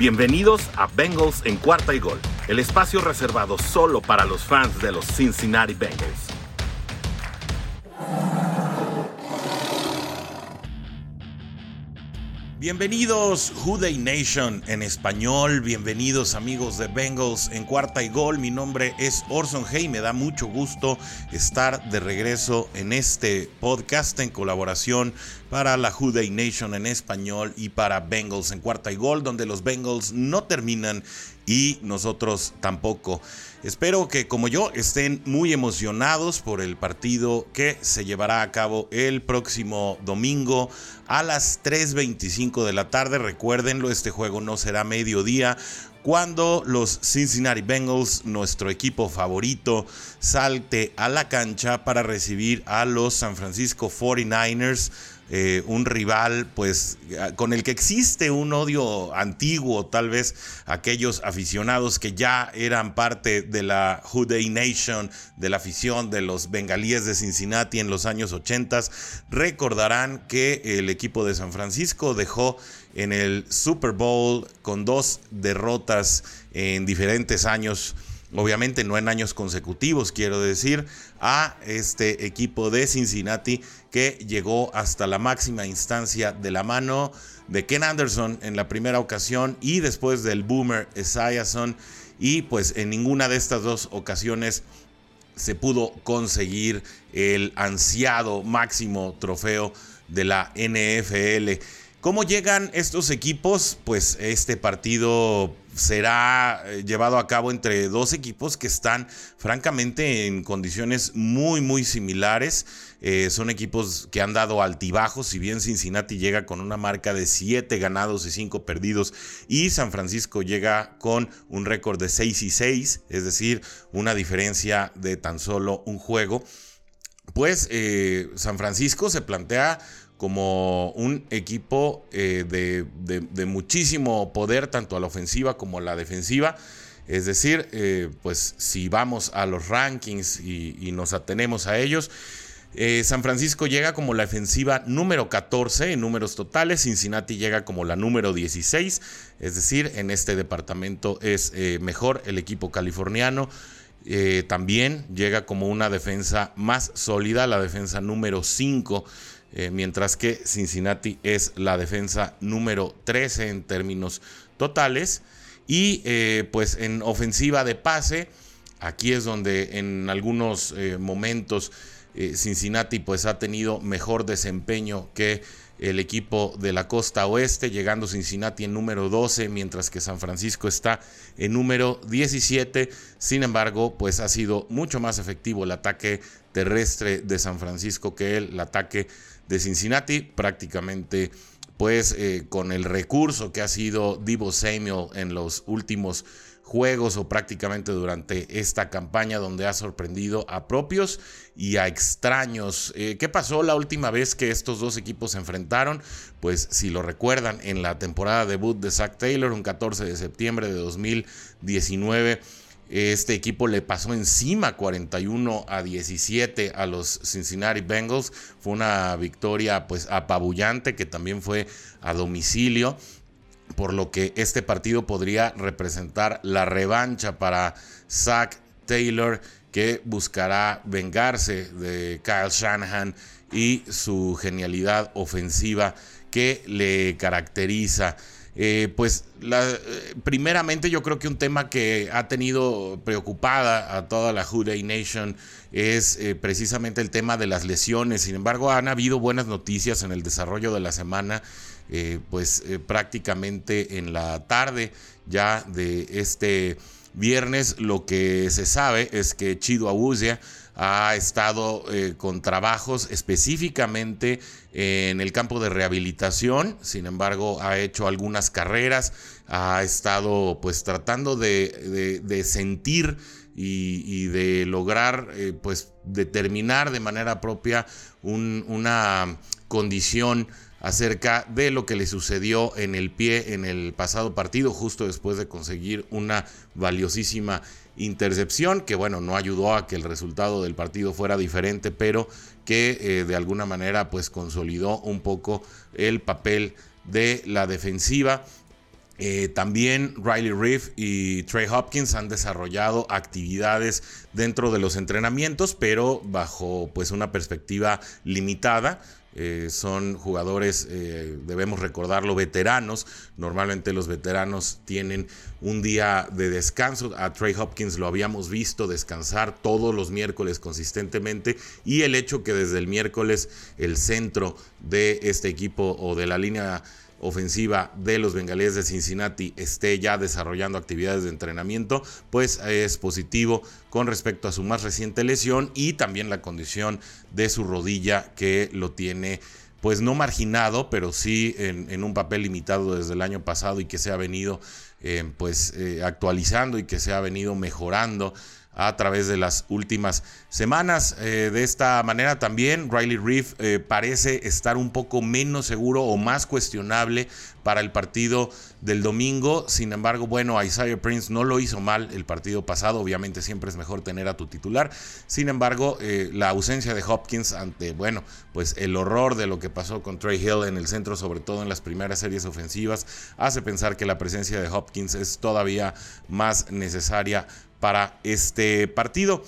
Bienvenidos a Bengals en cuarta y gol, el espacio reservado solo para los fans de los Cincinnati Bengals. Bienvenidos Day Nation en español, bienvenidos amigos de Bengals en cuarta y gol, mi nombre es Orson Hey, me da mucho gusto estar de regreso en este podcast en colaboración para la Day Nation en español y para Bengals en cuarta y gol, donde los Bengals no terminan y nosotros tampoco. Espero que como yo estén muy emocionados por el partido que se llevará a cabo el próximo domingo a las 3.25 de la tarde. Recuérdenlo, este juego no será mediodía cuando los Cincinnati Bengals, nuestro equipo favorito, salte a la cancha para recibir a los San Francisco 49ers eh, un rival pues con el que existe un odio antiguo, tal vez aquellos aficionados que ya eran parte de la Houday Nation, de la afición de los bengalíes de Cincinnati en los años 80, recordarán que el equipo de San Francisco dejó en el Super Bowl con dos derrotas en diferentes años obviamente no en años consecutivos, quiero decir, a este equipo de Cincinnati que llegó hasta la máxima instancia de la mano de Ken Anderson en la primera ocasión y después del Boomer Esiason y pues en ninguna de estas dos ocasiones se pudo conseguir el ansiado máximo trofeo de la NFL. ¿Cómo llegan estos equipos? Pues este partido será eh, llevado a cabo entre dos equipos que están francamente en condiciones muy muy similares. Eh, son equipos que han dado altibajos, si bien Cincinnati llega con una marca de 7 ganados y 5 perdidos y San Francisco llega con un récord de 6 y 6, es decir, una diferencia de tan solo un juego. Pues eh, San Francisco se plantea como un equipo eh, de, muchísimo poder, tanto a la ofensiva como a la defensiva. Es decir, eh, pues si vamos a los rankings y, nos atenemos a ellos, eh, San Francisco llega como la ofensiva número 14 en números totales, Cincinnati llega como la número 16, es decir, en este departamento es mejor el equipo californiano. también llega como una defensa más sólida, la defensa número 5 eh, mientras que Cincinnati es la defensa número 13 en términos totales. Y eh, pues en ofensiva de pase, aquí es donde en algunos eh, momentos Cincinnati pues ha tenido mejor desempeño que el equipo de la costa oeste, llegando Cincinnati en número 12, mientras que San Francisco está en número 17. Sin embargo, pues ha sido mucho más efectivo el ataque terrestre de San Francisco que el ataque de Cincinnati, prácticamente pues eh, con el recurso que ha sido Divo Samuel en los últimos juegos o prácticamente durante esta campaña donde ha sorprendido a propios y a extraños. Eh, ¿Qué pasó la última vez que estos dos equipos se enfrentaron? Pues si lo recuerdan, en la temporada debut de Zach Taylor, un 14 de septiembre de 2019 este equipo le pasó encima 41 a 17 a los Cincinnati Bengals. Fue una victoria pues apabullante que también fue a domicilio. Por lo que este partido podría representar la revancha para Zach Taylor que buscará vengarse de Kyle Shanahan y su genialidad ofensiva que le caracteriza. Eh, pues eh, primeramente yo creo que un tema que ha tenido preocupada a toda la Houday Nation es eh, precisamente el tema de las lesiones. Sin embargo, han habido buenas noticias en el desarrollo de la semana, pues prácticamente en la tarde ya de este viernes lo que se sabe es que Chido Awuzia ha estado eh, con trabajos específicamente en el campo de rehabilitación, sin embargo ha hecho algunas carreras, ha estado pues tratando de, sentir y, de lograr eh, pues determinar de manera propia una condición acerca de lo que le sucedió en el pie en el pasado partido, justo después de conseguir una valiosísima intercepción, que bueno, no ayudó a que el resultado del partido fuera diferente, pero que eh, de alguna manera pues consolidó un poco el papel de la defensiva. Eh, también Riley Reef y Trey Hopkins han desarrollado actividades dentro de los entrenamientos, pero bajo pues una perspectiva limitada. Eh, son jugadores, eh, debemos recordarlo, veteranos. Normalmente los veteranos tienen un día de descanso. A Trey Hopkins lo habíamos visto descansar todos los miércoles consistentemente. Y el hecho que desde el miércoles el centro de este equipo o de la línea ofensiva de los bengalíes de Cincinnati esté ya desarrollando actividades de entrenamiento, pues es positivo con respecto a su más reciente lesión y también la condición de su rodilla que lo tiene pues no marginado, pero sí en, un papel limitado desde el año pasado y que se ha venido eh, pues eh, actualizando y que se ha venido mejorando a través de las últimas semanas. Eh, de esta manera también Riley Reef eh, parece estar un poco menos seguro o más cuestionable para el partido del domingo. Sin embargo, bueno, Isaiah Prince no lo hizo mal el partido pasado. Obviamente siempre es mejor tener a tu titular. Sin embargo, eh, la ausencia de Hopkins ante, bueno, pues el horror de lo que pasó con Trey Hill en el centro, sobre todo en las primeras series ofensivas, hace pensar que la presencia de Hopkins es todavía más necesaria para este partido.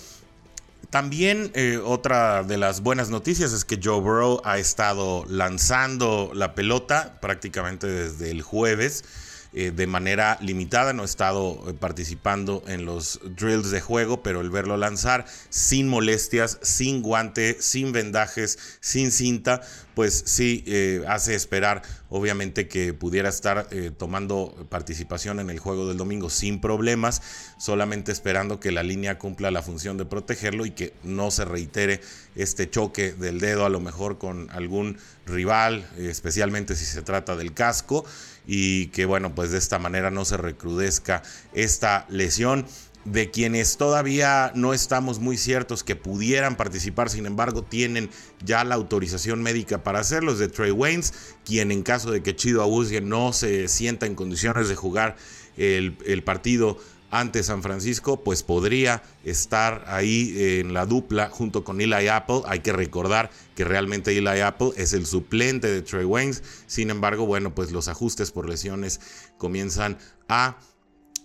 También eh, otra de las buenas noticias es que Joe Burrow ha estado lanzando la pelota prácticamente desde el jueves. Eh, de manera limitada, no ha estado eh, participando en los drills de juego, pero el verlo lanzar sin molestias, sin guante, sin vendajes, sin cinta, pues sí eh, hace esperar obviamente que pudiera estar tomando participación en el juego del domingo sin problemas, solamente esperando que la línea cumpla la función de protegerlo y que no se reitere este choque del dedo a lo mejor con algún rival, especialmente si se trata del casco y que bueno, pues de esta manera no se recrudezca esta lesión de quienes todavía no estamos muy ciertos que pudieran participar, sin embargo tienen ya la autorización médica para hacerlo, es de Trey Waynes, quien en caso de que Chido Abusie no se sienta en condiciones de jugar el, el partido ante San Francisco, pues podría estar ahí en la dupla junto con Eli Apple. Hay que recordar que realmente Eli Apple es el suplente de Trey Waynes. Sin embargo, bueno, pues los ajustes por lesiones comienzan a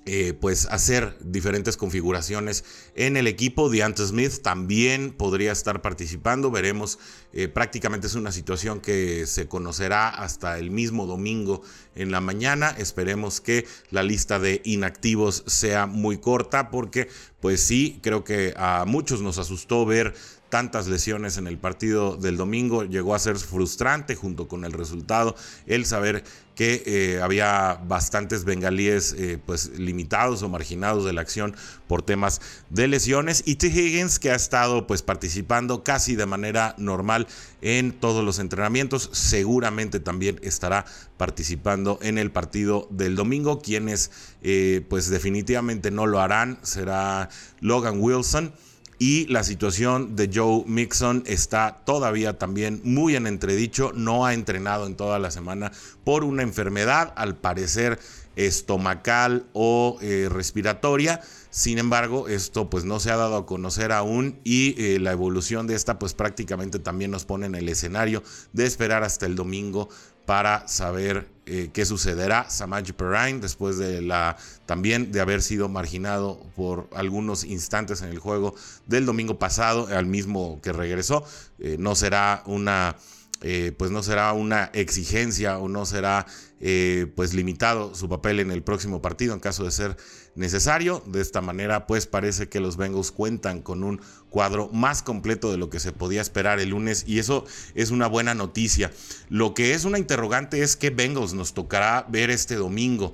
eh, pues hacer diferentes configuraciones en el equipo. Deante Smith también podría estar participando. Veremos, eh, prácticamente es una situación que se conocerá hasta el mismo domingo en la mañana. Esperemos que la lista de inactivos sea muy corta porque pues sí, creo que a muchos nos asustó ver tantas lesiones en el partido del domingo. Llegó a ser frustrante junto con el resultado el saber que eh, había bastantes bengalíes eh, pues limitados o marginados de la acción por temas de lesiones y T. Higgins que ha estado pues participando casi de manera normal en todos los entrenamientos seguramente también estará participando en el partido del domingo quienes eh, pues definitivamente no lo harán será Logan Wilson y la situación de Joe Mixon está todavía también muy en entredicho. No ha entrenado en toda la semana por una enfermedad, al parecer estomacal o eh, respiratoria. Sin embargo, esto pues no se ha dado a conocer aún y eh, la evolución de esta pues prácticamente también nos pone en el escenario de esperar hasta el domingo para saber eh, qué sucederá. Samaji Perrine, después de la también de haber sido marginado por algunos instantes en el juego del domingo pasado, al mismo que regresó, eh, no será una eh, pues no será una exigencia o no será pues limitado su papel en el próximo partido en caso de ser necesario. De esta manera pues parece que los Bengals cuentan con un cuadro más completo de lo que se podía esperar el lunes y eso es una buena noticia. Lo que es una interrogante es que Bengals nos tocará ver este domingo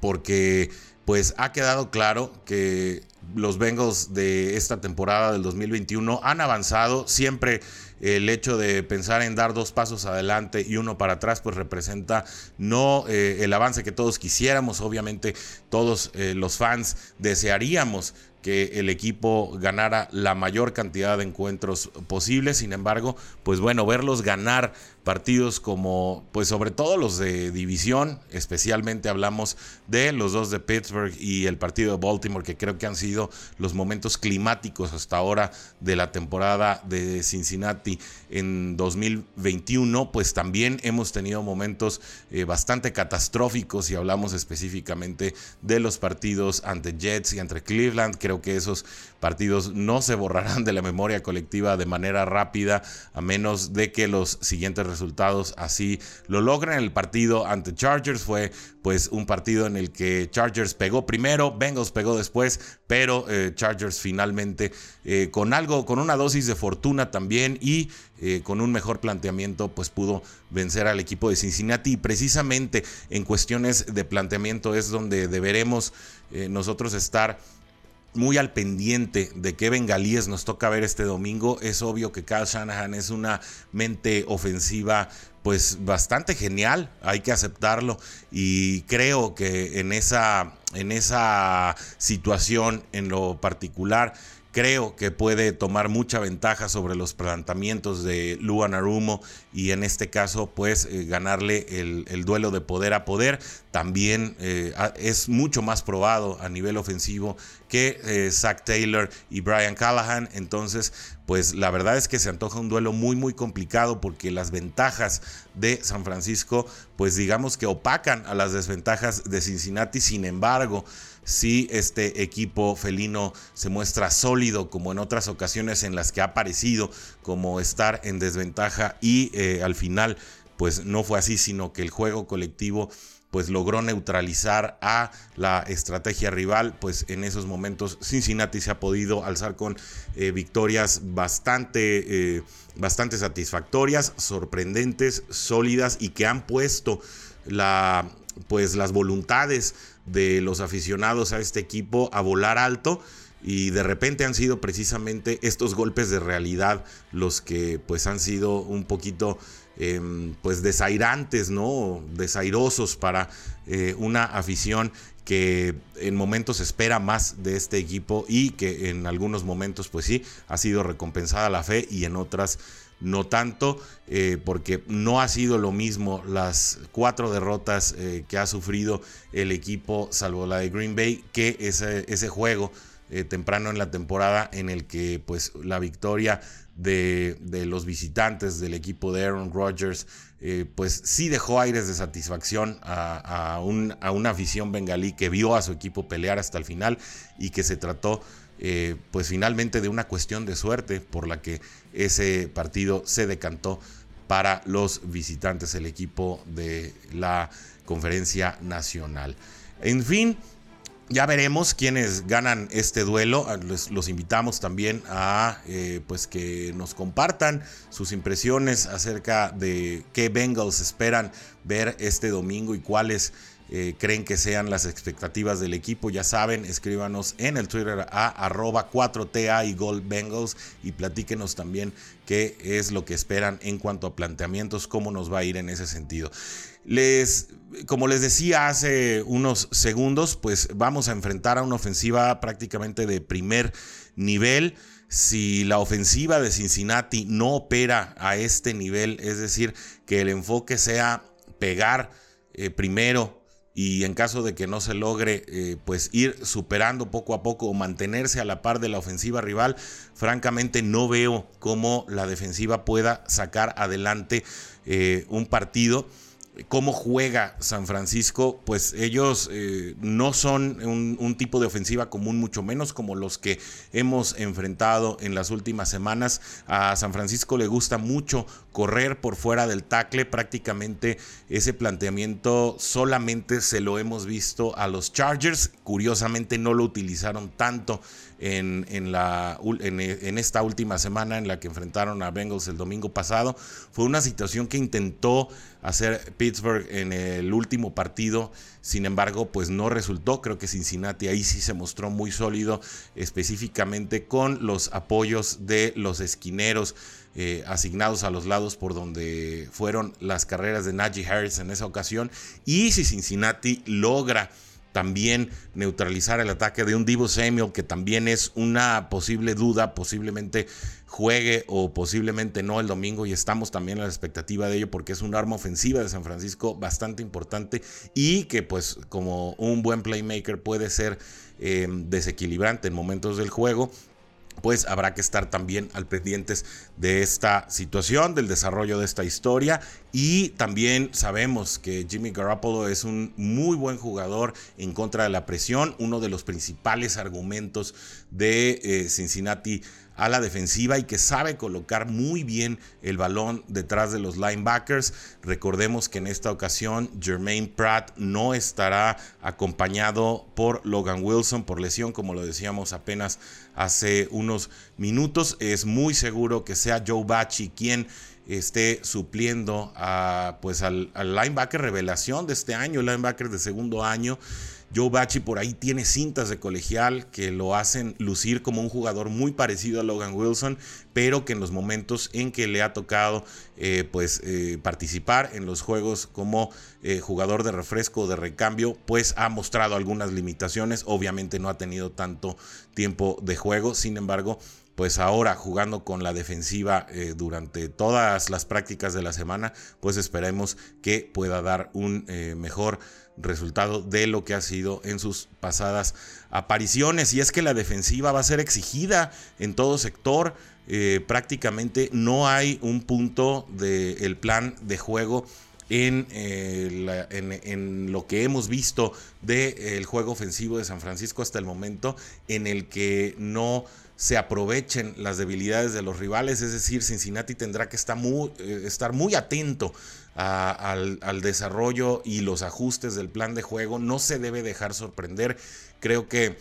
porque pues ha quedado claro que los Bengals de esta temporada del 2021 han avanzado siempre el hecho de pensar en dar dos pasos adelante y uno para atrás, pues representa no eh, el avance que todos quisiéramos, obviamente todos eh, los fans desearíamos que el equipo ganara la mayor cantidad de encuentros posibles. Sin embargo, pues bueno, verlos ganar partidos como, pues sobre todo los de división, especialmente hablamos de los dos de Pittsburgh y el partido de Baltimore, que creo que han sido los momentos climáticos hasta ahora de la temporada de Cincinnati en 2021, pues también hemos tenido momentos eh, bastante catastróficos y hablamos específicamente de los partidos ante Jets y ante Cleveland. Creo que esos partidos no se borrarán de la memoria colectiva de manera rápida, a menos de que los siguientes resultados así lo logren. El partido ante Chargers fue pues un partido en el que Chargers pegó primero, Bengals pegó después, pero eh, Chargers finalmente eh, con algo, con una dosis de fortuna también y eh, con un mejor planteamiento, pues pudo vencer al equipo de Cincinnati. Y precisamente en cuestiones de planteamiento es donde deberemos nosotros estar muy al pendiente de qué bengalíes nos toca ver este domingo. Es obvio que Kyle Shanahan es una mente ofensiva pues bastante genial, hay que aceptarlo y creo que en esa en esa situación en lo particular creo que puede tomar mucha ventaja sobre los planteamientos de Luan Arumo y en este caso pues eh, ganarle el, duelo de poder a poder. También eh, es mucho más probado a nivel ofensivo que eh, Zach Taylor y Brian Callahan. Entonces pues la verdad es que se antoja un duelo muy muy complicado porque las ventajas de San Francisco pues digamos que opacan a las desventajas de Cincinnati. Sin embargo, si este equipo felino se muestra sólido como en otras ocasiones en las que ha aparecido como estar en desventaja y eh, al final pues no fue así, sino que el juego colectivo pues logró neutralizar a la estrategia rival, pues en esos momentos Cincinnati se ha podido alzar con eh, victorias bastante, eh, bastante satisfactorias, sorprendentes, sólidas y que han puesto la, pues las voluntades de los aficionados a este equipo a volar alto y de repente han sido precisamente estos golpes de realidad los que pues han sido un poquito em, pues desairantes, ¿no? Desairosos para eh, una afición que en momentos espera más de este equipo y que en algunos momentos pues sí ha sido recompensada la fe y en otras no tanto, eh, porque no ha sido lo mismo las cuatro derrotas eh, que ha sufrido el equipo, salvo la de Green Bay, que ese, ese juego eh, temprano en la temporada en el que pues la victoria de, los visitantes del equipo de Aaron Rodgers pues sí dejó aires de satisfacción a, a una afición bengalí que vio a su equipo pelear hasta el final y que se trató eh, pues finalmente de una cuestión de suerte por la que ese partido se decantó para los visitantes, el equipo de la conferencia nacional. En fin, ya veremos quiénes ganan este duelo. Ah, los, invitamos también a eh, pues que nos compartan sus impresiones acerca de qué Bengals esperan ver este domingo y cuáles eh, creen que sean las expectativas del equipo. Ya saben, escríbanos en el Twitter a arroba 4TA y Gold Bengals y platíquenos también qué es lo que esperan en cuanto a planteamientos, cómo nos va a ir en ese sentido. Les, como les decía hace unos segundos, pues vamos a enfrentar a una ofensiva prácticamente de primer nivel. Si la ofensiva de Cincinnati no opera a este nivel, es decir, que el enfoque sea pegar eh, primero y en caso de que no se logre eh, pues ir superando poco a poco o mantenerse a la par de la ofensiva rival, francamente no veo cómo la defensiva pueda sacar adelante eh, un partido cómo juega San Francisco, pues ellos eh, no son un, tipo de ofensiva común, mucho menos como los que hemos enfrentado en las últimas semanas. A San Francisco le gusta mucho correr por fuera del tackle, prácticamente ese planteamiento solamente se lo hemos visto a los Chargers, curiosamente no lo utilizaron tanto en, esta última semana en la que enfrentaron a Bengals el domingo pasado. Fue una situación que intentó hacer Pittsburgh en el último partido, sin embargo, pues no resultó. Creo que Cincinnati ahí sí se mostró muy sólido, específicamente con los apoyos de los esquineros. Eh, asignados a los lados por donde fueron las carreras de Najee Harris en esa ocasión. Y si Cincinnati logra también neutralizar el ataque de un Divo Samuel, que también es una posible duda, posiblemente juegue o posiblemente no el domingo y estamos también a la expectativa de ello porque es un arma ofensiva de San Francisco bastante importante y que pues como un buen playmaker puede ser eh, desequilibrante en momentos del juego pues habrá que estar también al pendientes de esta situación, del desarrollo de esta historia. Y también sabemos que Jimmy Garoppolo es un muy buen jugador en contra de la presión, uno de los principales argumentos de eh, Cincinnati a la defensiva y que sabe colocar muy bien el balón detrás de los linebackers. Recordemos que en esta ocasión Jermaine Pratt no estará acompañado por Logan Wilson por lesión, como lo decíamos apenas hace unos minutos. Es muy seguro que sea Joe Bachi quien esté supliendo a, pues al, linebacker revelación de este año, el linebacker de segundo año. Joe Bachi por ahí tiene cintas de colegial que lo hacen lucir como un jugador muy parecido a Logan Wilson, pero que en los momentos en que le ha tocado eh, pues, eh, participar en los juegos como eh, jugador de refresco o de recambio, pues ha mostrado algunas limitaciones. Obviamente no ha tenido tanto tiempo de juego, sin embargo, pues ahora jugando con la defensiva durante todas las prácticas de la semana, pues esperemos que pueda dar un mejor resultado de lo que ha sido en sus pasadas apariciones. Y es que la defensiva va a ser exigida en todo sector. Eh, prácticamente no hay un punto del plan de juego en, eh, en, lo que hemos visto del juego ofensivo de San Francisco hasta el momento en el que no se aprovechen las debilidades de los rivales, es decir, Cincinnati tendrá que estar muy, eh, muy atento al, desarrollo y los ajustes del plan de juego, no se debe dejar sorprender, creo que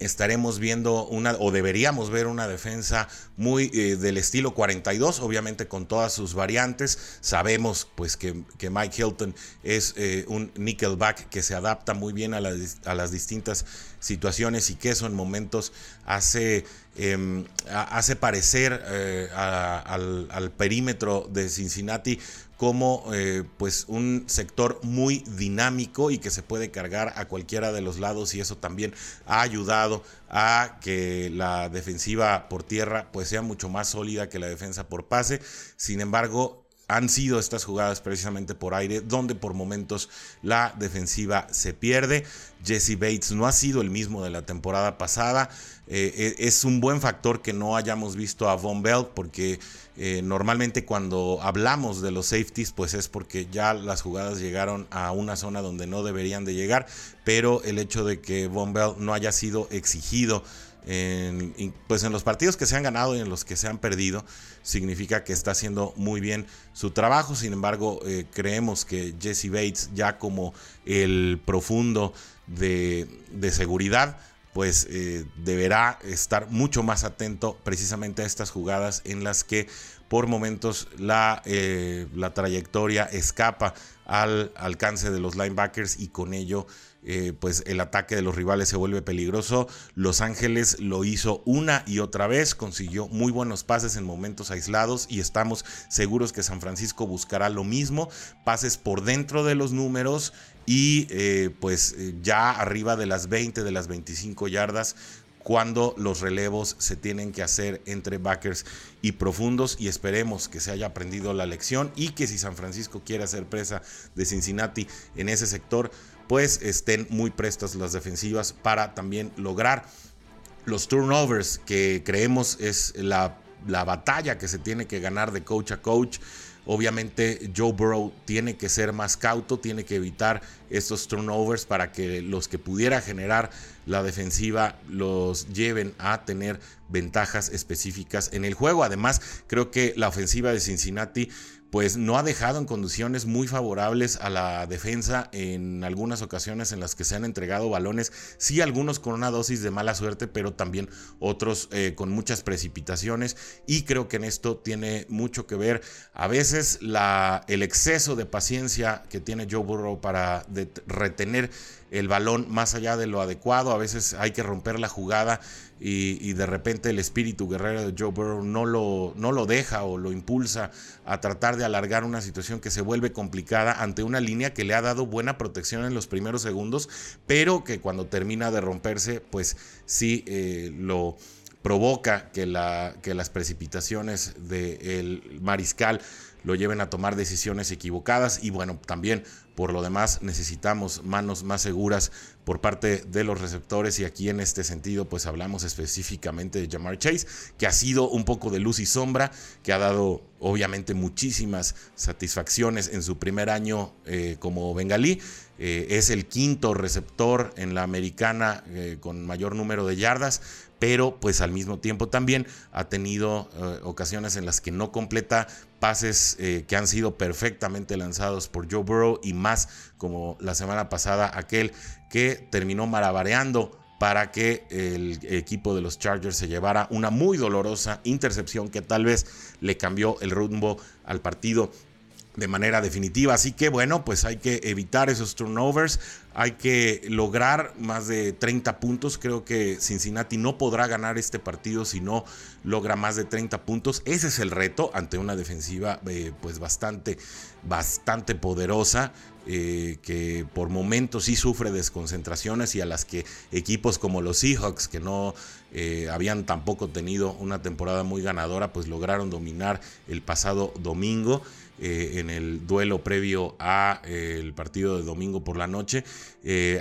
estaremos viendo una o deberíamos ver una defensa muy eh, del estilo 42 obviamente con todas sus variantes. Sabemos pues que, Mike Hilton es eh, un nickelback que se adapta muy bien a, las distintas situaciones y que eso en momentos hace em, hace parecer eh, al perímetro de Cincinnati como eh, pues un sector muy dinámico y que se puede cargar a cualquiera de los lados y eso también ha ayudado a que la defensiva por tierra pues sea mucho más sólida que la defensa por pase. Sin embargo, han sido estas jugadas precisamente por aire, donde por momentos la defensiva se pierde. Jesse Bates no ha sido el mismo de la temporada pasada. Eh, e, es un buen factor que no hayamos visto a Von Bell, porque eh, normalmente cuando hablamos de los safeties, pues es porque ya las jugadas llegaron a una zona donde no deberían de llegar, pero el hecho de que Von Bell no haya sido exigido en, pues en los partidos que se han ganado y en los que se han perdido, significa que está haciendo muy bien su trabajo. Sin embargo, eh, creemos que Jesse Bates, ya como el profundo de, seguridad, pues eh, deberá estar mucho más atento precisamente a estas jugadas en las que por momentos la, eh, la trayectoria escapa al alcance de los linebackers y con ello eh, pues el ataque de los rivales se vuelve peligroso. Los Ángeles lo hizo una y otra vez, consiguió muy buenos pases en momentos aislados y estamos seguros que San Francisco buscará lo mismo, pases por dentro de los números y eh, pues eh, ya arriba de las 20, de las 25 yardas cuando los relevos se tienen que hacer entre backers y profundos y esperemos que se haya aprendido la lección y que si San Francisco quiere hacer presa de Cincinnati en ese sector, pues estén muy prestas las defensivas para también lograr los turnovers que creemos es la, la batalla que se tiene que ganar de coach a coach. Obviamente Joe Burrow tiene que ser más cauto, tiene que evitar estos turnovers para que los que pudiera generar la defensiva los lleven a tener ventajas específicas en el juego. Además, creo que la ofensiva de Cincinnati pues no ha dejado en condiciones muy favorables a la defensa en algunas ocasiones en las que se han entregado balones, sí algunos con una dosis de mala suerte, pero también otros eh, con muchas precipitaciones. Y creo que en esto tiene mucho que ver. A veces la, el exceso de paciencia que tiene Joe Burrow para retener el balón más allá de lo adecuado. A veces hay que romper la jugada y, de repente el espíritu guerrero de Joe Burrow no lo, no lo deja o lo impulsa a tratar de alargar una situación que se vuelve complicada ante una línea que le ha dado buena protección en los primeros segundos, pero que cuando termina de romperse, pues sí eh, lo provoca que, la, que las precipitaciones del mariscal lo lleven a tomar decisiones equivocadas y bueno, también por lo demás necesitamos manos más seguras por parte de los receptores y aquí en este sentido pues hablamos específicamente de Jamar Chase, que ha sido un poco de luz y sombra, que ha dado obviamente muchísimas satisfacciones en su primer año eh, como bengalí. Eh, es el quinto receptor en la americana eh, con mayor número de yardas, pero pues al mismo tiempo también ha tenido eh, ocasiones en las que no completa pases eh, que han sido perfectamente lanzados por Joe Burrow y más como la semana pasada aquel que terminó marabareando para que el equipo de los Chargers se llevara una muy dolorosa intercepción que tal vez le cambió el rumbo al partido de manera definitiva. Así que bueno, pues hay que evitar esos turnovers, hay que lograr más de 30 puntos. Creo que Cincinnati no podrá ganar este partido si no logra más de 30 puntos. Ese es el reto ante una defensiva eh, pues bastante, bastante poderosa. Eh, que por momentos sí sufre desconcentraciones y a las que equipos como los Seahawks, que no eh, habían tampoco tenido una temporada muy ganadora, pues lograron dominar el pasado domingo. Eh, en el duelo previo a el partido de domingo por la noche.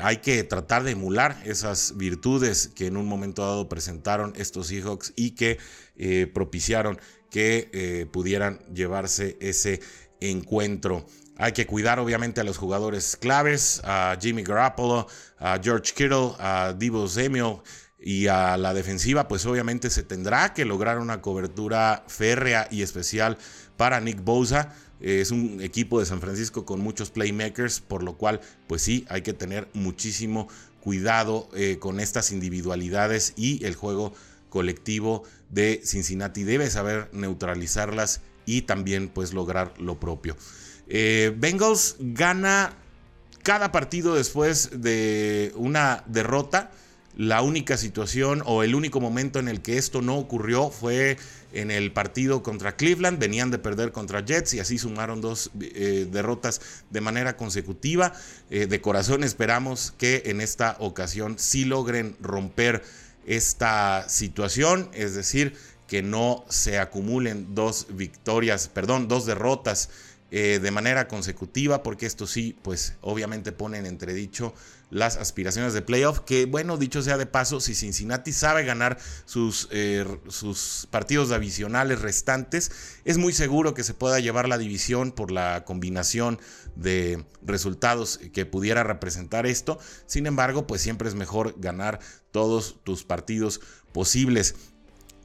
hay que tratar de emular esas virtudes que en un momento dado presentaron estos Seahawks y que propiciaron que pudieran llevarse ese encuentro. Hay que cuidar obviamente a los jugadores claves, a Jimmy Garoppolo, a George Kittle, a Divo Samuel y a la defensiva, pues obviamente se tendrá que lograr una cobertura férrea y especial para Nick Bosa. Es un equipo de San Francisco con muchos playmakers, por lo cual, pues sí, hay que tener muchísimo cuidado eh, con estas individualidades y el juego colectivo de Cincinnati debe saber neutralizarlas y también pues lograr lo propio. Eh, Bengals gana cada partido después de una derrota. La única situación o el único momento en el que esto no ocurrió fue en el partido contra Cleveland. Venían de perder contra Jets y así sumaron dos eh, derrotas de manera consecutiva. Eh, de corazón esperamos que en esta ocasión sí logren romper esta situación, es decir, que no se acumulen dos victorias, perdón, dos derrotas eh, de manera consecutiva, porque esto sí, pues obviamente pone en entredicho las aspiraciones de playoff, que bueno, dicho sea de paso, si Cincinnati sabe ganar sus, eh, sus partidos divisionales restantes, es muy seguro que se pueda llevar la división por la combinación de resultados que pudiera representar esto. Sin embargo, pues siempre es mejor ganar todos tus partidos posibles.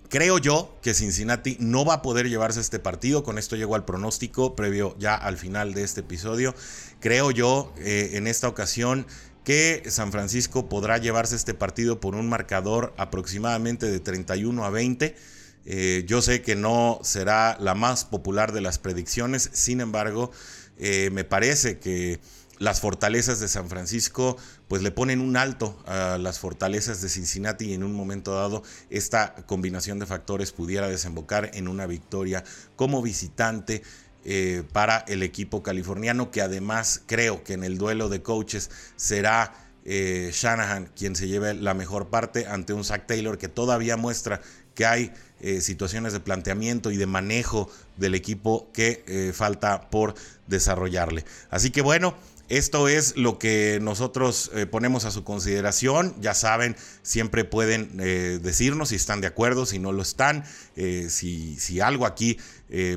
Creo yo que Cincinnati no va a poder llevarse este partido. Con esto llego al pronóstico previo ya al final de este episodio. Creo yo eh, en esta ocasión que San Francisco podrá llevarse este partido por un marcador aproximadamente de 31 a 20. Eh, yo sé que no será la más popular de las predicciones, sin embargo, eh, me parece que las fortalezas de San Francisco pues le ponen un alto a las fortalezas de Cincinnati y en un momento dado esta combinación de factores pudiera desembocar en una victoria como visitante eh, para el equipo californiano que además creo que en el duelo de coaches será eh, Shanahan quien se lleve la mejor parte ante un Zach Taylor que todavía muestra que hay eh, situaciones de planteamiento y de manejo del equipo que falta por desarrollarle. Así que bueno, esto es lo que nosotros ponemos a su consideración. Ya saben, siempre pueden decirnos si están de acuerdo, si no lo están, si, si, algo aquí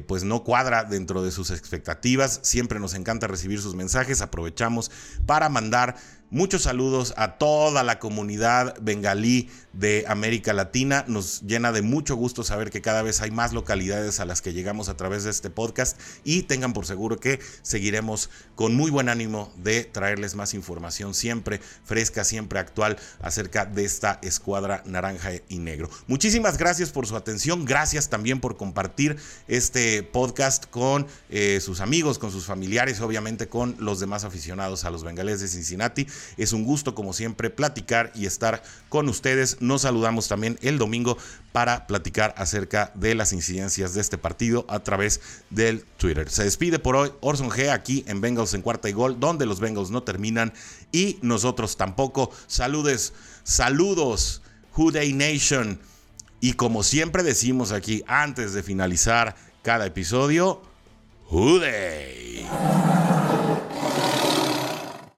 pues no cuadra dentro de sus expectativas. Siempre nos encanta recibir sus mensajes. Aprovechamos para mandar Muchos saludos a toda la comunidad bengalí de América Latina. Nos llena de mucho gusto saber que cada vez hay más localidades a las que llegamos a través de este podcast y tengan por seguro que seguiremos con muy buen ánimo de traerles más información siempre fresca, siempre actual acerca de esta escuadra naranja y negro. Muchísimas gracias por su atención. Gracias también por compartir este podcast con eh, sus amigos, con sus familiares, obviamente con los demás aficionados a los bengalíes de Cincinnati. Es un gusto, como siempre, platicar y estar con ustedes. Nos saludamos también el domingo para platicar acerca de las incidencias de este partido a través del Twitter. Se despide por hoy Orson G aquí en Bengals en cuarta y gol, donde los Bengals no terminan y nosotros tampoco. Saludes, saludos, Day Nation. Y como siempre decimos aquí antes de finalizar cada episodio, Day.